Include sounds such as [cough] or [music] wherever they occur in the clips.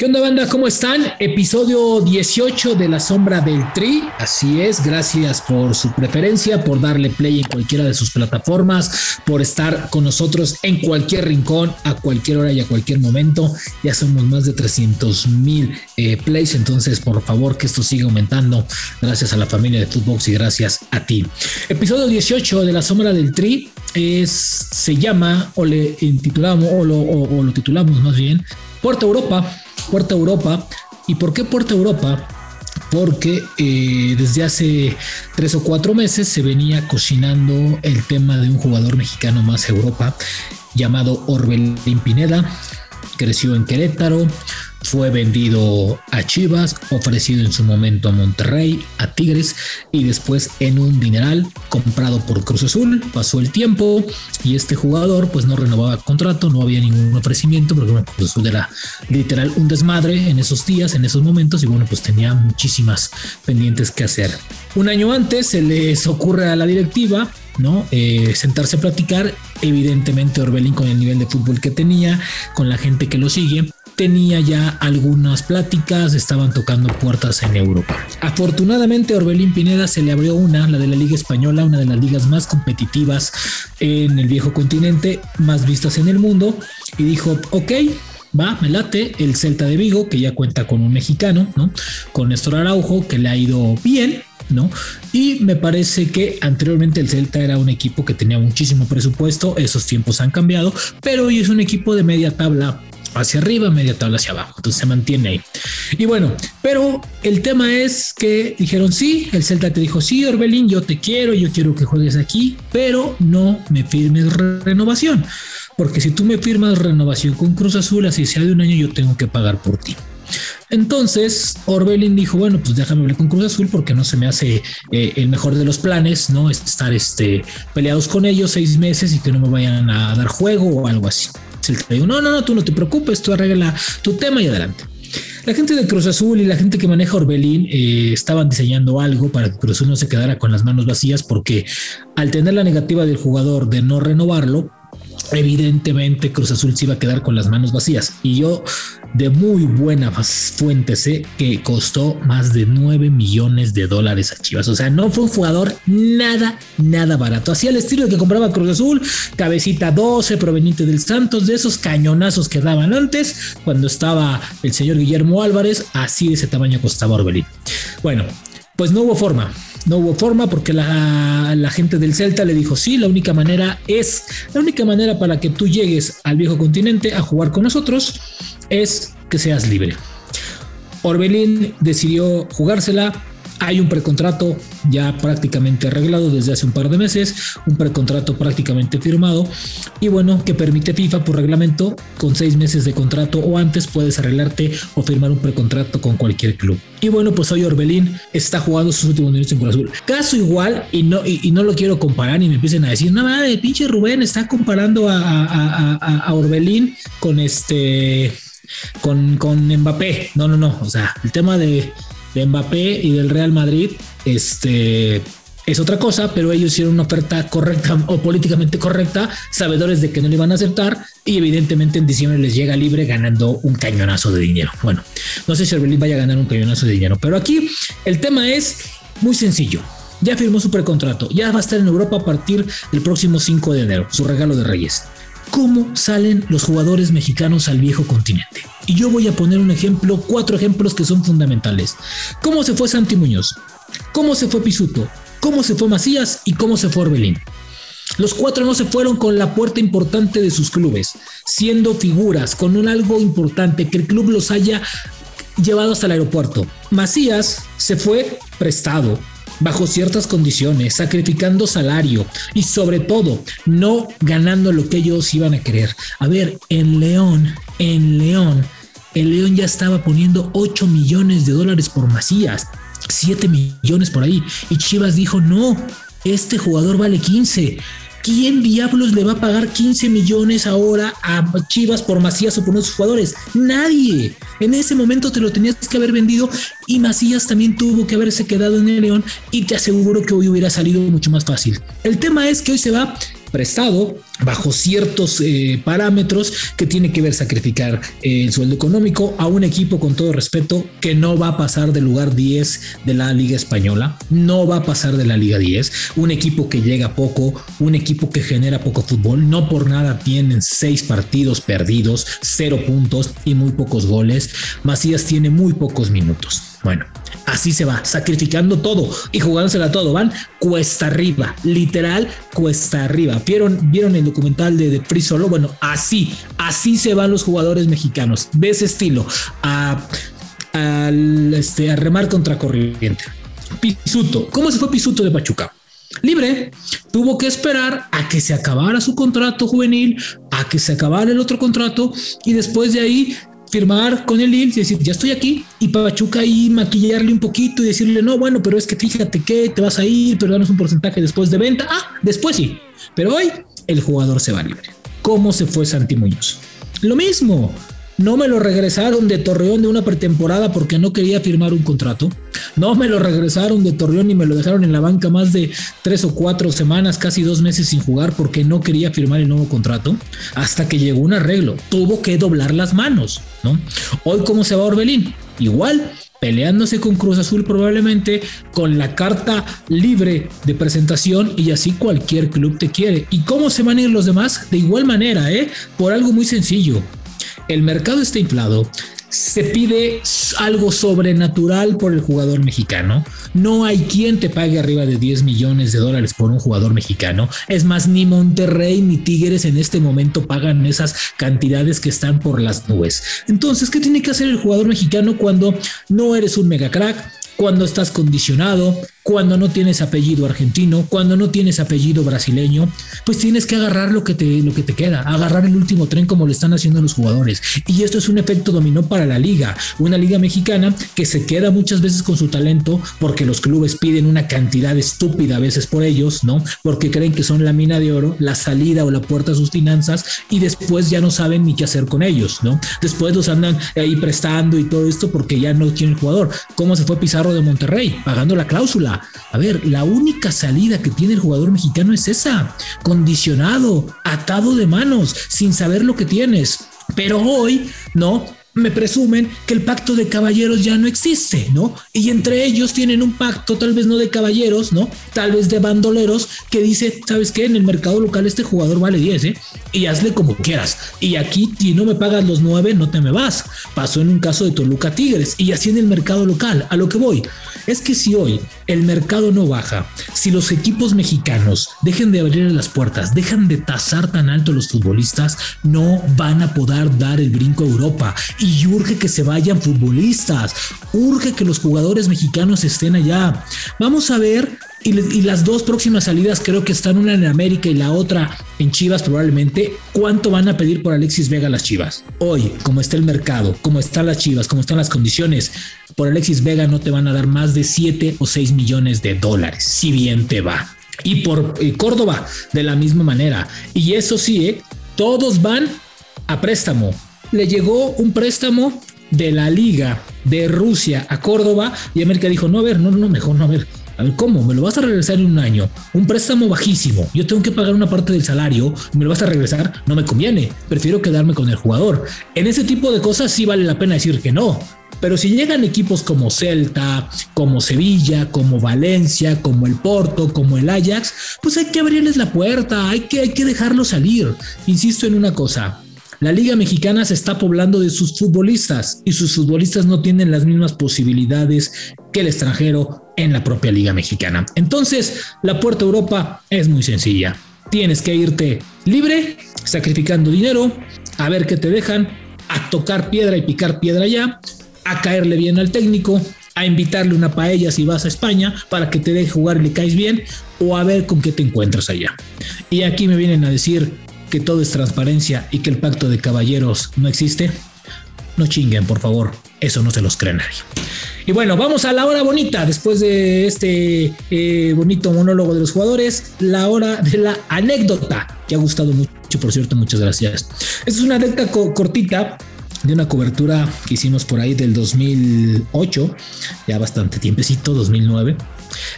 ¿Qué onda banda? ¿Cómo están? Episodio 18 de La Sombra del Tri. Así es, gracias por su preferencia, por darle play en cualquiera de sus plataformas, por estar con nosotros en cualquier rincón, a cualquier hora y a cualquier momento. Ya somos más de 300 mil eh, plays, entonces por favor que esto siga aumentando. Gracias a la familia de Footbox y gracias a ti. Episodio 18 de La Sombra del Tri es, se llama, o le intitulamos, o lo, o lo titulamos más bien, Puerto Europa Puerta Europa. ¿Y por qué Puerta Europa? Porque eh, desde hace tres o cuatro meses se venía cocinando el tema de un jugador mexicano más Europa llamado Orbelín Pineda. Creció en Querétaro, fue vendido a Chivas, ofrecido en su momento a Monterrey, a Tigres y después en un dineral comprado por Cruz Azul. Pasó el tiempo y este jugador pues no renovaba contrato, no había ningún ofrecimiento porque Cruz Azul era literal un desmadre en esos días, en esos momentos y bueno pues tenía muchísimas pendientes que hacer. Un año antes se les ocurre a la directiva ¿no? Eh, sentarse a platicar, evidentemente Orbelín con el nivel de fútbol que tenía, con la gente que lo sigue, tenía ya algunas pláticas, estaban tocando puertas en Europa. Afortunadamente Orbelín Pineda se le abrió una, la de la Liga Española, una de las ligas más competitivas en el viejo continente, más vistas en el mundo, y dijo, ok, va, me late, el Celta de Vigo, que ya cuenta con un mexicano, ¿no? Con Néstor Araujo, que le ha ido bien, ¿no? Y me parece que anteriormente el Celta era un equipo que tenía muchísimo presupuesto, esos tiempos han cambiado, pero hoy es un equipo de media tabla hacia arriba, media tabla hacia abajo. Entonces se mantiene ahí. Y bueno, pero el tema es que dijeron sí, el Celta te dijo sí, Orbelín, yo te quiero, yo quiero que juegues aquí, pero no me firmes renovación. Porque si tú me firmas renovación con Cruz Azul, así sea de un año, yo tengo que pagar por ti. Entonces Orbelín dijo, bueno, pues déjame hablar con Cruz Azul porque no se me hace eh, el mejor de los planes, ¿no? Estar este, peleados con ellos seis meses y que no me vayan a dar juego o algo así no, no, no, tú no te preocupes, tú arregla tu tema y adelante. La gente de Cruz Azul y la gente que maneja Orbelín eh, estaban diseñando algo para que Cruz Azul no se quedara con las manos vacías porque al tener la negativa del jugador de no renovarlo, evidentemente Cruz Azul se iba a quedar con las manos vacías. Y yo de muy buena fuente sé que costó más de 9 millones de dólares a Chivas. O sea, no fue un jugador nada, nada barato. Hacía el estilo que compraba Cruz Azul, cabecita 12 proveniente del Santos, de esos cañonazos que daban antes, cuando estaba el señor Guillermo Álvarez, así de ese tamaño costaba Orbelín. Bueno, pues no hubo forma. No hubo forma porque la, gente del Celta le dijo, sí, la única manera es, la única manera para que tú llegues al viejo continente a jugar con nosotros es que seas libre. Orbelín decidió jugársela, hay un precontrato ya prácticamente arreglado desde hace un par de meses, un precontrato prácticamente firmado y bueno, que permite FIFA por reglamento con seis meses de contrato o antes puedes arreglarte o firmar un precontrato con cualquier club. Y bueno, pues hoy Orbelín está jugando sus últimos minutos en Cruz Azul. Caso igual, y no, y, no lo quiero comparar, y me empiecen a decir, no mames, pinche Rubén está comparando a, a Orbelín con este con, con Mbappé. No, no, no. O sea, el tema de, de Mbappé y del Real Madrid, este es otra cosa, pero ellos hicieron una oferta correcta [laughs] o políticamente correcta, sabedores de que no le iban a aceptar y evidentemente en diciembre les llega libre ganando un cañonazo de dinero. Bueno, no sé si Orbelín vaya a ganar un cañonazo de dinero, pero aquí el tema es muy sencillo. Ya firmó su precontrato, ya va a estar en Europa a partir del próximo 5 de enero, su regalo de Reyes cómo salen los jugadores mexicanos al viejo continente. Y yo voy a poner un ejemplo, cuatro ejemplos que son fundamentales. ¿Cómo se fue Santi Muñoz? ¿Cómo se fue Pisuto? ¿Cómo se fue Macías? ¿Y cómo se fue Orbelín? Los cuatro no se fueron con la puerta importante de sus clubes, siendo figuras, con un algo importante, que el club los haya llevado hasta el aeropuerto. Macías se fue prestado, bajo ciertas condiciones, sacrificando salario y sobre todo no ganando lo que ellos iban a querer. A ver, en León, en León, el León ya estaba poniendo 8 millones de dólares por Macías, 7 millones por ahí, y Chivas dijo, no, este jugador vale 15 ¿quién diablos le va a pagar 15 millones ahora a Chivas por Macías o por otros jugadores? Nadie. En ese momento te lo tenías que haber vendido y Macías también tuvo que haberse quedado en el León y te aseguro que hoy hubiera salido mucho más fácil. El tema es que hoy se va prestado bajo ciertos eh, parámetros que tiene que ver sacrificar eh, el sueldo económico a un equipo con todo respeto que no va a pasar del lugar 10 de la Liga Española, no va a pasar de la Liga 10, un equipo que llega poco, un equipo que genera poco fútbol, no por nada tienen seis partidos perdidos, cero puntos y muy pocos goles, Macías tiene muy pocos minutos. Bueno, así se va, sacrificando todo y jugándosela todo. Van cuesta arriba, literal cuesta arriba. ¿Vieron, vieron el documental de, de Free Solo? Bueno, así, así se van los jugadores mexicanos, de ese estilo, a, este, a remar contra corriente. Pisuto, ¿cómo se fue Pisuto de Pachuca? libre, tuvo que esperar a que se acabara su contrato juvenil, a que se acabara el otro contrato y después de ahí firmar con el Lille y decir, ya estoy aquí, y Pachuca ahí maquillarle un poquito y decirle, no, bueno, pero es que fíjate que te vas a ir, pero danos un porcentaje después de venta. Ah, después sí, pero hoy el jugador se va libre. ¿Cómo se fue Santi Muñoz? Lo mismo, no me lo regresaron de Torreón de una pretemporada porque no quería firmar un contrato. No me lo regresaron de Torreón y me lo dejaron en la banca más de tres o cuatro semanas, casi dos meses sin jugar porque no quería firmar el nuevo contrato. Hasta que llegó un arreglo. Tuvo que doblar las manos, ¿no? Hoy, ¿cómo se va Orbelín? Igual, peleándose con Cruz Azul probablemente con la carta libre de presentación y así cualquier club te quiere. ¿Y cómo se van a ir los demás? De igual manera, ¿eh? Por algo muy sencillo el mercado está inflado, se pide algo sobrenatural por el jugador mexicano. No hay quien te pague arriba de 10 millones de dólares por un jugador mexicano. Es más, ni Monterrey ni Tigres en este momento pagan esas cantidades que están por las nubes. Entonces, ¿qué tiene que hacer el jugador mexicano cuando no eres un mega crack? Cuando estás condicionado, cuando no tienes apellido argentino, cuando no tienes apellido brasileño, pues tienes que agarrar lo que te, lo que te queda, agarrar el último tren como lo están haciendo los jugadores. Y esto es un efecto dominó para la liga, una liga mexicana que se queda muchas veces con su talento porque los clubes piden una cantidad estúpida a veces por ellos, ¿no? Porque creen que son la mina de oro, la salida o la puerta a sus finanzas y después ya no saben ni qué hacer con ellos, ¿no? Después los andan ahí prestando y todo esto porque ya no el jugador. ¿Cómo se fue Pizarro de Monterrey? Pagando la cláusula a ver, la única salida que tiene el jugador mexicano es esa, condicionado, atado de manos, sin saber lo que tienes. Pero hoy, ¿no? Me presumen que el pacto de caballeros ya no existe, ¿no? Y entre ellos tienen un pacto, tal vez no de caballeros, ¿no? Tal vez de bandoleros, que dice, ¿sabes qué? En el mercado local este jugador vale 10, ¿eh? Y hazle como quieras. Y aquí, si no me pagas los 9, no te me vas. Pasó en un caso de Toluca Tigres y así en el mercado local. A lo que voy es que si hoy el mercado no baja, si los equipos mexicanos dejen de abrir las puertas, dejan de tasar tan alto los futbolistas, no van a poder dar el brinco a Europa y urge que se vayan futbolistas, urge que los jugadores mexicanos estén allá. Vamos a ver y, las dos próximas salidas creo que están una en América y la otra en Chivas probablemente. ¿Cuánto van a pedir por Alexis Vega las Chivas? Hoy, como está el mercado, como están las Chivas, como están las condiciones, por Alexis Vega no te van a dar más de 7 o 6 millones de dólares, si bien te va. Y por Córdoba, de la misma manera. Y eso sí, ¿eh? todos van a préstamo le llegó un préstamo de la liga de Rusia a Córdoba y América dijo, no, a ver, no, no, mejor no, a ver, a ver, ¿cómo? ¿Me lo vas a regresar en un año? Un préstamo bajísimo. Yo tengo que pagar una parte del salario. ¿Me lo vas a regresar? No me conviene. Prefiero quedarme con el jugador. En ese tipo de cosas sí vale la pena decir que no. Pero si llegan equipos como Celta, como Sevilla, como Valencia, como el Porto, como el Ajax, pues hay que abrirles la puerta, hay que, hay que dejarlo salir. Insisto en una cosa, la Liga Mexicana se está poblando de sus futbolistas y sus futbolistas no tienen las mismas posibilidades que el extranjero en la propia Liga Mexicana. Entonces, la puerta a Europa es muy sencilla. Tienes que irte libre, sacrificando dinero, a ver qué te dejan, a tocar piedra y picar piedra ya, a caerle bien al técnico, a invitarle una paella si vas a España para que te deje jugar y le caes bien, o a ver con qué te encuentras allá. Y aquí me vienen a decir, que todo es transparencia y que el pacto de caballeros no existe? No chinguen, por favor. Eso no se los cree nadie. Y bueno, vamos a la hora bonita. Después de este eh, bonito monólogo de los jugadores, la hora de la anécdota, que ha gustado mucho, por cierto. Muchas gracias. Esta es una anécdota cortita de una cobertura que hicimos por ahí del 2008, ya bastante tiempecito, 2009.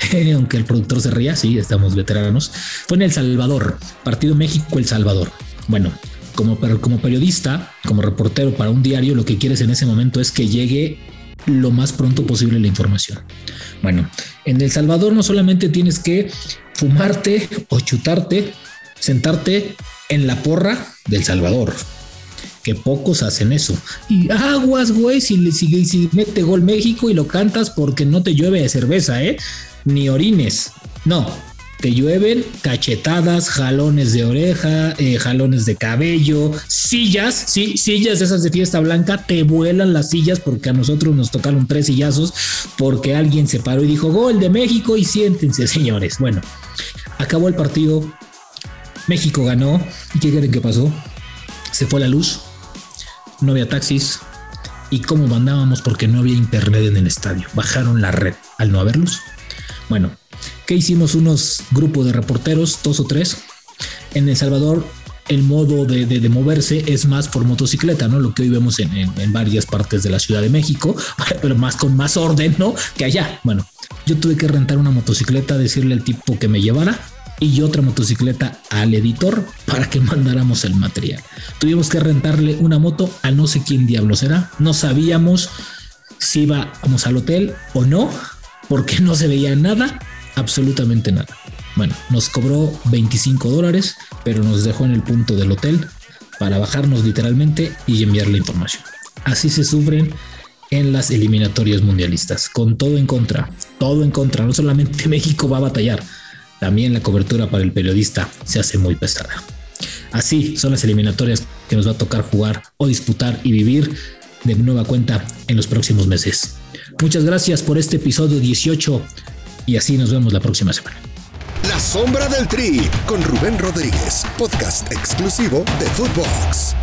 [laughs] Aunque el productor se ría, sí, estamos veteranos. Fue en El Salvador, partido México-El Salvador. Bueno, como, como periodista, como reportero para un diario, lo que quieres en ese momento es que llegue lo más pronto posible la información. Bueno, en El Salvador no solamente tienes que fumarte o chutarte, sentarte en la porra del Salvador, que pocos hacen eso. Y aguas, güey, si, si, si mete gol México y lo cantas porque no te llueve de cerveza, ¿eh? Ni orines. No, te llueven cachetadas, jalones de oreja, eh, jalones de cabello, sillas, sí, sillas esas de fiesta blanca, te vuelan las sillas porque a nosotros nos tocaron tres sillazos porque alguien se paró y dijo gol de México y siéntense, señores. Bueno, acabó el partido, México ganó. ¿Y qué creen que pasó? Se fue la luz, no había taxis. ¿Y cómo mandábamos? Porque no había internet en el estadio. Bajaron la red al no haber luz. Bueno, ¿qué hicimos? Unos grupos de reporteros, dos o tres. En El Salvador el modo de, moverse es más por motocicleta, ¿no? Lo que hoy vemos en, en, varias partes de la Ciudad de México, [laughs] pero más con más orden, ¿no? Que allá. Bueno, yo tuve que rentar una motocicleta, decirle al tipo que me llevara y otra motocicleta al editor para que [laughs] mandáramos el material. Tuvimos que rentarle una moto a no sé quién diablos era. No sabíamos si íbamos al hotel o no, porque no se veía nada, absolutamente nada. Bueno, nos cobró 25 dólares, pero nos dejó en el punto del hotel para bajarnos literalmente y enviar la información. Así se sufren en las eliminatorias mundialistas, con todo en contra, todo en contra. No solamente [laughs] México va a batallar, también la cobertura para el periodista se hace muy pesada. Así son las eliminatorias que nos va a tocar jugar o disputar y vivir de nueva cuenta en los próximos meses. Muchas gracias por este episodio 18 y así nos vemos la próxima semana. La sombra del tri con Rubén Rodríguez, podcast exclusivo de Footbox.